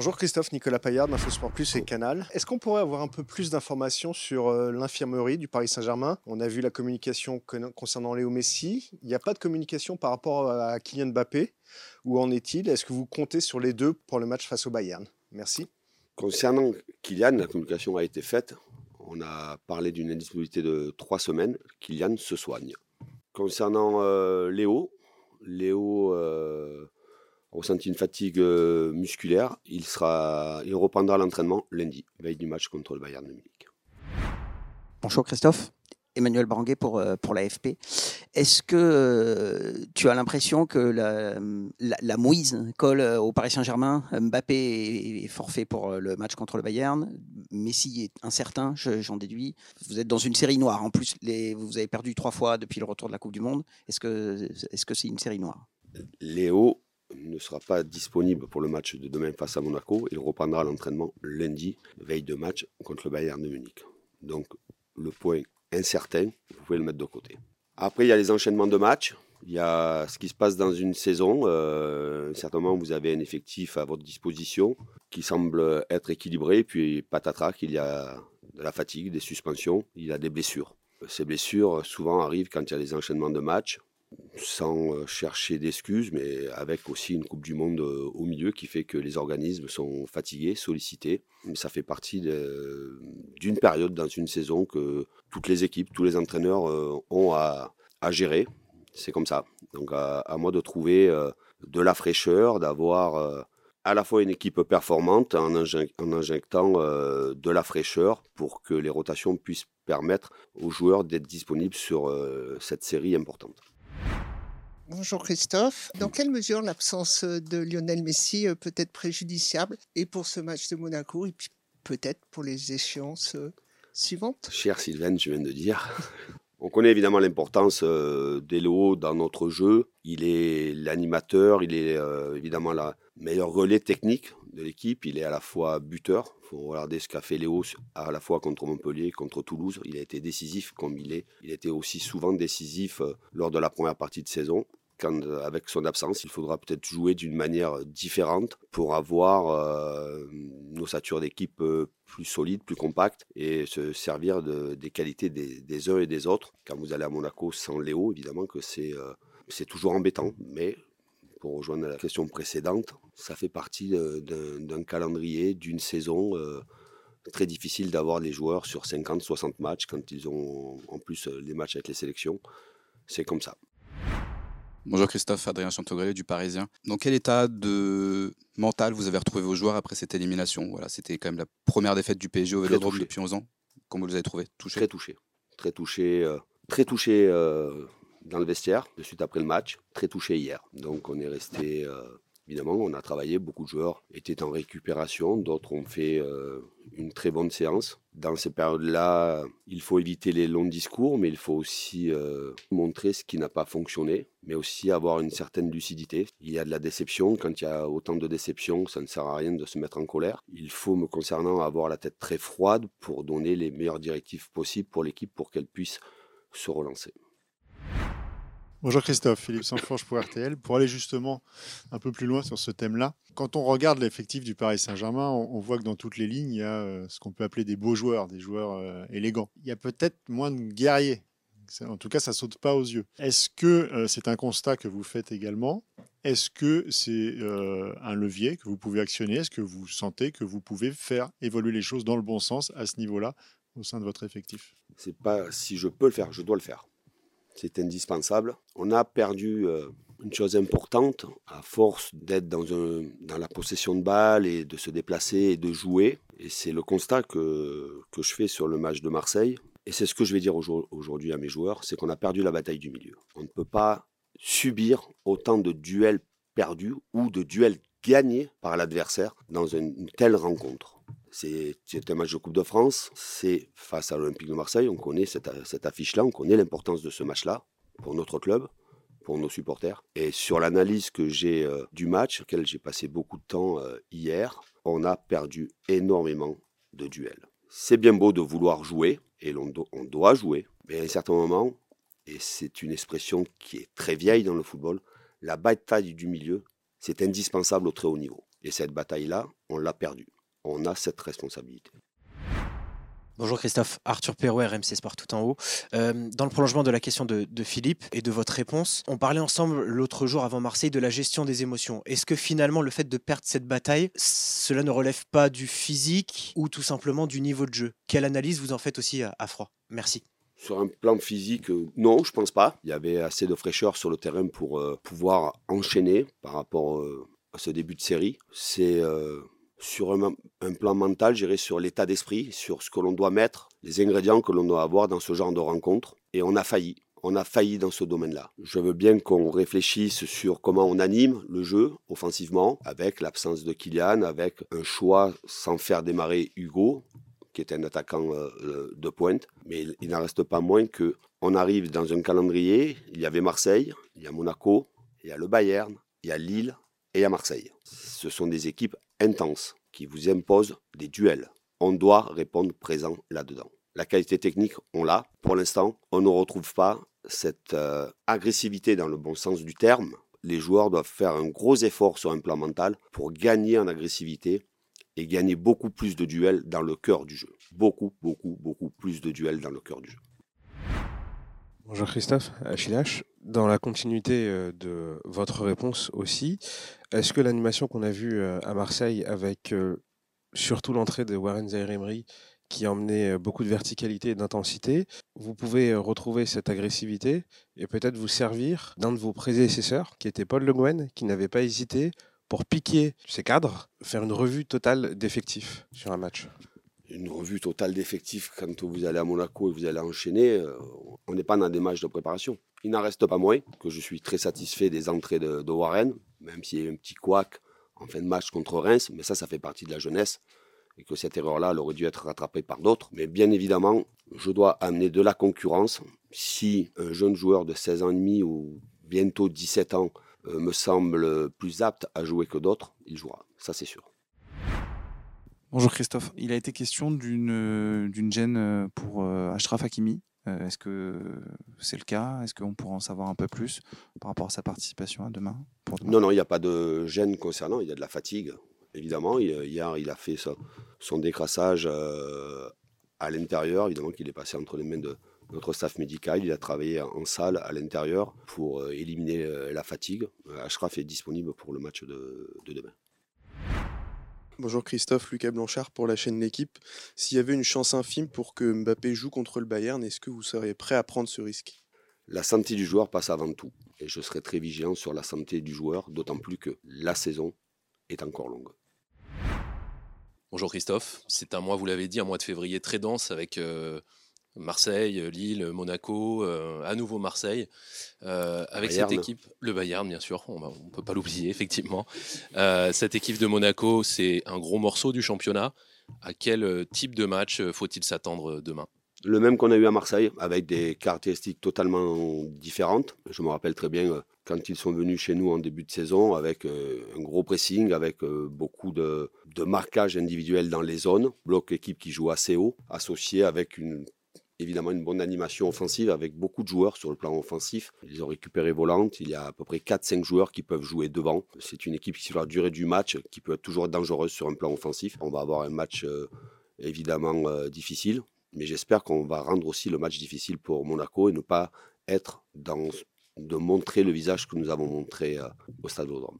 Bonjour Christophe, Nicolas Paillard d'Infosport Plus et Canal. Est-ce qu'on pourrait avoir un peu plus d'informations sur euh, l'infirmerie du Paris Saint-Germain? On a vu la communication concernant Léo Messi. Il n'y a pas de communication par rapport à Kylian Mbappé? Où en est-il? Est-ce que vous comptez sur les deux pour le match face au Bayern? Merci. Concernant Kylian, la communication a été faite. On a parlé d'une indisponibilité de trois semaines. Kylian se soigne. Concernant euh, Léo, Léo euh, ressenti une fatigue euh, musculaire. Il, sera, il reprendra l'entraînement lundi, veille du match contre le Bayern de Munich. Bonjour Christophe. Emmanuel Branguet pour, euh, pour l'AFP. Est-ce que euh, tu as l'impression que la, la, mouise colle au Paris Saint-Germain? Mbappé est forfait pour le match contre le Bayern. Messi est incertain, j'en déduis. Vous êtes dans une série noire. En plus, les, vous avez perdu trois fois depuis le retour de la Coupe du Monde. Est-ce que c'est -ce c'est une série noire? Léo ne sera pas disponible pour le match de demain face à Monaco. Il reprendra l'entraînement lundi, veille de match contre le Bayern de Munich. Donc le point incertain, vous pouvez le mettre de côté. Après, il y a les enchaînements de matchs. Il y a ce qui se passe dans une saison. Euh, certainement, vous avez un effectif à votre disposition qui semble être équilibré. Puis, patatrac, il y a de la fatigue, des suspensions, il y a des blessures. Ces blessures, souvent, arrivent quand il y a les enchaînements de matchs sans euh, chercher d'excuses, mais avec aussi une Coupe du Monde euh, au milieu qui fait que les organismes sont fatigués, sollicités. Ça fait partie d'une période dans une saison que toutes les équipes, tous les entraîneurs euh, ont à, gérer. C'est comme ça. Donc à, moi de trouver de la fraîcheur, d'avoir à la fois une équipe performante en injectant de la fraîcheur pour que les rotations puissent permettre aux joueurs d'être disponibles sur cette série importante. Bonjour Christophe. Dans quelle mesure l'absence de Lionel Messi euh, peut être préjudiciable et pour ce match de Monaco et puis peut-être pour les échéances euh, suivantes? Cher Sylvain, je viens de dire. On connaît évidemment l'importance euh, d'Elo dans notre jeu. Il est l'animateur, il est évidemment la meilleure relais technique de l'équipe. Il est à la fois buteur. Il faut regarder ce qu'a fait Léo à la fois contre Montpellier, contre Toulouse. Il a été décisif comme il est. Il était aussi souvent décisif lors de la première partie de saison. Euh, avec son absence, il faudra peut-être jouer d'une manière différente pour avoir euh, nos satures d'équipe euh, plus solides, plus compactes et se servir des qualités des, uns et des autres. Quand vous allez à Monaco sans Léo, évidemment que c'est c'est toujours embêtant, mais pour rejoindre la question précédente, ça fait partie d'un calendrier, d'une saison très difficile d'avoir les joueurs sur 50-60 matchs quand ils ont en plus les matchs avec les sélections. C'est comme ça. Bonjour Christophe, Adrien Chantogré du Parisien. Dans quel état de mental vous avez retrouvé vos joueurs après cette élimination? Voilà, C'était quand même la première défaite du PSG au Vélodrome depuis 11 ans. Comment vous les avez trouvés Touché? Très touché. Très touché, euh, très touché euh, dans le vestiaire, de suite après le match. Très touché hier. Donc on est resté euh, Évidemment, on a travaillé, beaucoup de joueurs étaient en récupération, d'autres ont fait euh, une très bonne séance. Dans ces périodes-là, il faut éviter les longs discours, mais il faut aussi euh, montrer ce qui n'a pas fonctionné, mais aussi avoir une certaine lucidité. Il y a de la déception, quand il y a autant de déception, ça ne sert à rien de se mettre en colère. Il faut, me concernant, avoir la tête très froide pour donner les meilleures directives possibles pour l'équipe pour qu'elle puisse se relancer. Bonjour Christophe, Philippe Sanforge pour RTL. Pour aller justement un peu plus loin sur ce thème-là, quand on regarde l'effectif du Paris Saint-Germain, on, voit que dans toutes les lignes, il y a euh, ce qu'on peut appeler des beaux joueurs, des joueurs euh, élégants. Il y a peut-être moins de guerriers. En tout cas, ça saute pas aux yeux. Est-ce que euh, c'est un constat que vous faites également? Est-ce que c'est un levier que vous pouvez actionner? Est-ce que vous sentez que vous pouvez faire évoluer les choses dans le bon sens à ce niveau-là au sein de votre effectif? C'est pas si je peux le faire, je dois le faire c'est indispensable. On a perdu euh, une chose importante à force d'être dans, la possession de balles et de se déplacer et de jouer. Et c'est le constat que je fais sur le match de Marseille. Et c'est ce que je vais dire aujourd'hui à mes joueurs, c'est qu'on a perdu la bataille du milieu. On ne peut pas subir autant de duels perdus ou de duels gagnés par l'adversaire dans une telle rencontre. C'est un match de Coupe de France, c'est face à l'Olympique de Marseille, on connaît cette, affiche-là, on connaît l'importance de ce match-là pour notre club, pour nos supporters. Et sur l'analyse que j'ai euh, du match, sur lequel j'ai passé beaucoup de temps euh, hier, on a perdu énormément de duels. C'est bien beau de vouloir jouer, et on, on doit jouer, mais à un certain moment, et c'est une expression qui est très vieille dans le football, la bataille du milieu, c'est indispensable au très haut niveau. Et cette bataille-là, on l'a perdue. On a cette responsabilité. Bonjour Christophe, Arthur Perrault, RMC Sport tout en haut. Euh, dans le prolongement de la question de, Philippe et de votre réponse, on parlait ensemble l'autre jour avant Marseille de la gestion des émotions. Est-ce que finalement le fait de perdre cette bataille, cela ne relève pas du physique ou tout simplement du niveau de jeu? Quelle analyse vous en faites aussi à, froid? Merci. Sur un plan physique, euh, non, je pense pas. Il y avait assez de fraîcheur sur le terrain pour euh, pouvoir enchaîner par rapport à ce début de série. C'est sur un, plan mental, j'irai sur l'état d'esprit, sur ce que l'on doit mettre, les ingrédients que l'on doit avoir dans ce genre de rencontre. Et on a failli. On a failli dans ce domaine-là. Je veux bien qu'on réfléchisse sur comment on anime le jeu offensivement, avec l'absence de Kylian, avec un choix sans faire démarrer Hugo, qui est un attaquant euh, de pointe. Mais il n'en reste pas moins que on arrive dans un calendrier. Il y avait Marseille, il y a Monaco, il y a le Bayern, il y a Lille et a Marseille. Ce sont des équipes intense qui vous impose des duels. On doit répondre présent là-dedans. La qualité technique, on l'a. Pour l'instant, on ne retrouve pas cette euh, agressivité dans le bon sens du terme. Les joueurs doivent faire un gros effort sur un plan mental pour gagner en agressivité et gagner beaucoup plus de duels dans le cœur du jeu. Beaucoup, beaucoup, beaucoup plus de duels dans le cœur du jeu. Bonjour Christophe, H. Dans la continuité euh, de votre réponse aussi, est-ce que l'animation qu'on a vue euh, à Marseille avec euh, surtout l'entrée de Warren Zaire qui emmenait beaucoup de verticalité et d'intensité, vous pouvez retrouver cette agressivité et peut-être vous servir d'un de vos prédécesseurs qui était Paul Le Guen, qui n'avait pas hésité pour piquer ses cadres, faire une revue totale d'effectifs sur un match? Une revue totale d'effectifs quand vous allez à Monaco et vous allez enchaîner, euh, on n'est pas dans des matchs de préparation. Il n'en reste pas moins que je suis très satisfait des entrées de, Warren, même s'il y a eu un petit couac en fin de match contre Reims, mais ça, ça fait partie de la jeunesse et que cette erreur-là, elle aurait dû être rattrapée par d'autres. Mais bien évidemment, je dois amener de la concurrence. Si un jeune joueur de 16 ans et demi ou bientôt 17 ans euh, me semble plus apte à jouer que d'autres, il jouera. Ça, c'est sûr. Bonjour Christophe. Il a été question d'une euh, gêne euh, pour Ashraf Hakimi. Est-ce que c'est le cas? Est-ce qu'on pourra en savoir un peu plus par rapport à sa participation à demain, Non, non, il n'y a pas de gêne concernant. Il y a de la fatigue, évidemment. Hier, il a fait son, décrassage à l'intérieur. Évidemment qu'il est passé entre les mains de notre staff médical. Il a travaillé en salle à l'intérieur pour éliminer la fatigue. Ashraf est disponible pour le match de demain. Bonjour Christophe, Lucas Blanchard pour la chaîne L'équipe. S'il y avait une chance infime pour que Mbappé joue contre le Bayern, est-ce que vous seriez prêt à prendre ce risque? La santé du joueur passe avant tout. Et je serai très vigilant sur la santé du joueur, d'autant plus que la saison est encore longue. Bonjour Christophe, c'est un mois, vous l'avez dit, un mois de février très dense avec euh, Marseille, Lille, Monaco, euh, à nouveau Marseille, euh, avec cette équipe, le Bayern bien sûr, on ne peut pas l'oublier effectivement. Euh, cette équipe de Monaco, c'est un gros morceau du championnat. À quel type de match faut-il s'attendre demain? Le même qu'on a eu à Marseille, avec des caractéristiques totalement différentes. Je me rappelle très bien quand ils sont venus chez nous en début de saison, avec un gros pressing, avec beaucoup de, de marquage individuel dans les zones, bloc équipe qui joue assez haut, associé avec une évidemment une bonne animation offensive avec beaucoup de joueurs sur le plan offensif. Ils ont récupéré Volante, il y a à peu près 4-5 joueurs qui peuvent jouer devant. C'est une équipe qui, sur la durée du match, qui peut être toujours dangereuse sur un plan offensif. On va avoir un match euh, évidemment euh, difficile, mais j'espère qu'on va rendre aussi le match difficile pour Monaco et ne pas être dans de montrer le visage que nous avons montré euh, au Stade Vélodrome.